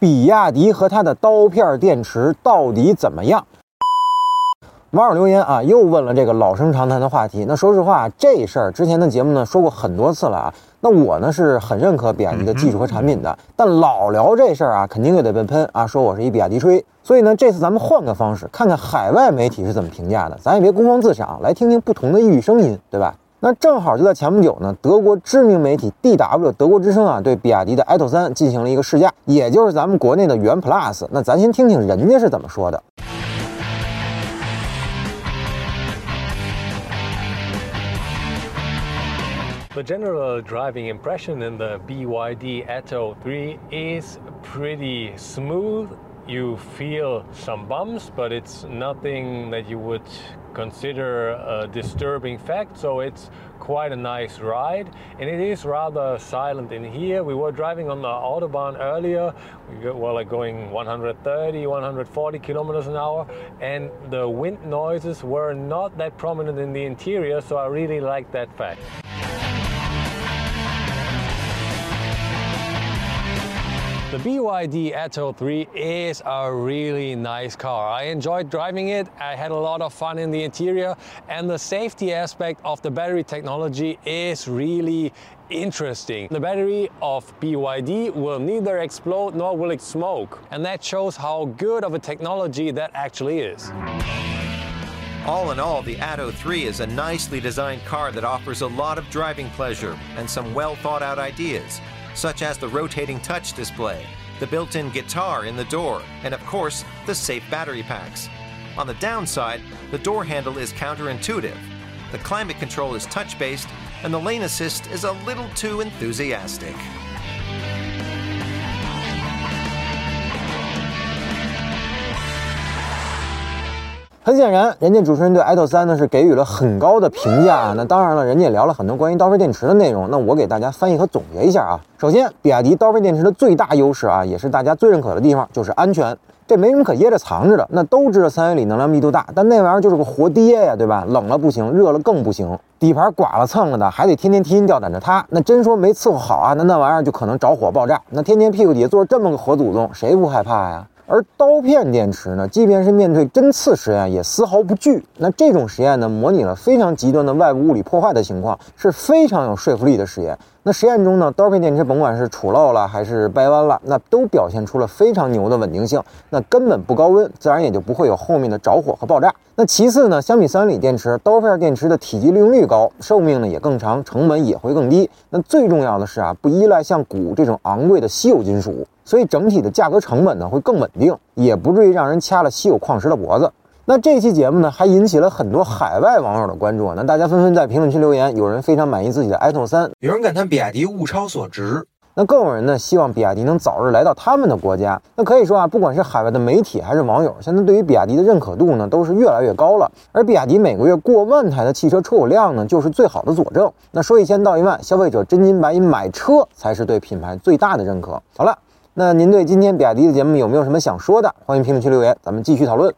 比亚迪和它的刀片电池到底怎么样？网友留言啊，又问了这个老生常谈的话题。那说实话，这事儿之前的节目呢说过很多次了啊。那我呢是很认可比亚迪的技术和产品的，但老聊这事儿啊，肯定又得被喷啊，说我是一比亚迪吹。所以呢，这次咱们换个方式，看看海外媒体是怎么评价的，咱也别孤芳自赏，来听听不同的异域声音，对吧？那正好就在前不久呢，德国知名媒体 DW 德国之声啊，对比亚迪的 i 三进行了一个试驾，也就是咱们国内的元 Plus。那咱先听听人家是怎么说的。The general driving impression in the BYD Atto 3 is pretty smooth. You feel some bumps, but it's nothing that you would consider a disturbing fact. So it's quite a nice ride, and it is rather silent in here. We were driving on the autobahn earlier. We were like going 130, 140 kilometers an hour, and the wind noises were not that prominent in the interior. So I really like that fact. The BYD Atto 3 is a really nice car. I enjoyed driving it. I had a lot of fun in the interior and the safety aspect of the battery technology is really interesting. The battery of BYD will neither explode nor will it smoke. And that shows how good of a technology that actually is. All in all, the Atto 3 is a nicely designed car that offers a lot of driving pleasure and some well thought out ideas such as the rotating touch display, the built in guitar in the door, and of course, the safe battery packs. On the downside, the door handle is counterintuitive, the climate control is touch based, and the lane assist is a little too enthusiastic. 很显然，人家主持人对 i 三呢是给予了很高的评价啊。那当然了，人家也聊了很多关于刀片电池的内容。那我给大家翻译和总结一下啊。首先，比亚迪刀片电池的最大优势啊，也是大家最认可的地方，就是安全。这没什么可掖着藏着的。那都知道三元锂能量密度大，但那玩意儿就是个活爹呀，对吧？冷了不行，热了更不行。底盘刮了蹭了的，还得天天提心吊胆着它。那真说没伺候好啊，那那玩意儿就可能着火爆炸。那天天屁股底下坐着这么个活祖宗，谁不害怕呀？而刀片电池呢，即便是面对针刺实验，也丝毫不惧。那这种实验呢，模拟了非常极端的外部物理破坏的情况，是非常有说服力的实验。那实验中呢，刀片电池甭管是杵漏了还是掰弯了，那都表现出了非常牛的稳定性。那根本不高温，自然也就不会有后面的着火和爆炸。那其次呢，相比三元锂电池，刀片电池的体积利用率高，寿命呢也更长，成本也会更低。那最重要的是啊，不依赖像钴这种昂贵的稀有金属，所以整体的价格成本呢会更稳定，也不至于让人掐了稀有矿石的脖子。那这期节目呢，还引起了很多海外网友的关注。那大家纷纷在评论区留言，有人非常满意自己的 iPhone 三，有人感叹比亚迪物超所值，那更有人呢希望比亚迪能早日来到他们的国家。那可以说啊，不管是海外的媒体还是网友，现在对于比亚迪的认可度呢都是越来越高了。而比亚迪每个月过万台的汽车出口量呢，就是最好的佐证。那说一千道一万，消费者真金白银买车才是对品牌最大的认可。好了，那您对今天比亚迪的节目有没有什么想说的？欢迎评论区留言，咱们继续讨论。